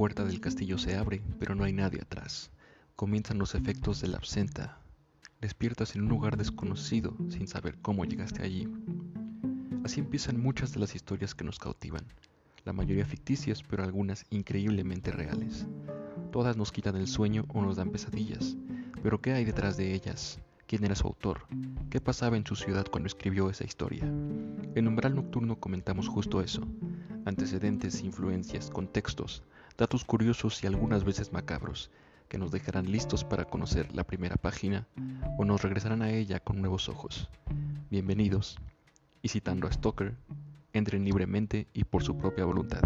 puerta del castillo se abre, pero no hay nadie atrás. Comienzan los efectos de la absenta. Despiertas en un lugar desconocido sin saber cómo llegaste allí. Así empiezan muchas de las historias que nos cautivan, la mayoría ficticias, pero algunas increíblemente reales. Todas nos quitan el sueño o nos dan pesadillas, pero ¿qué hay detrás de ellas? ¿Quién era su autor? ¿Qué pasaba en su ciudad cuando escribió esa historia? En Umbral Nocturno comentamos justo eso, antecedentes, influencias, contextos, datos curiosos y algunas veces macabros, que nos dejarán listos para conocer la primera página o nos regresarán a ella con nuevos ojos. Bienvenidos, y citando a Stoker, entren libremente y por su propia voluntad.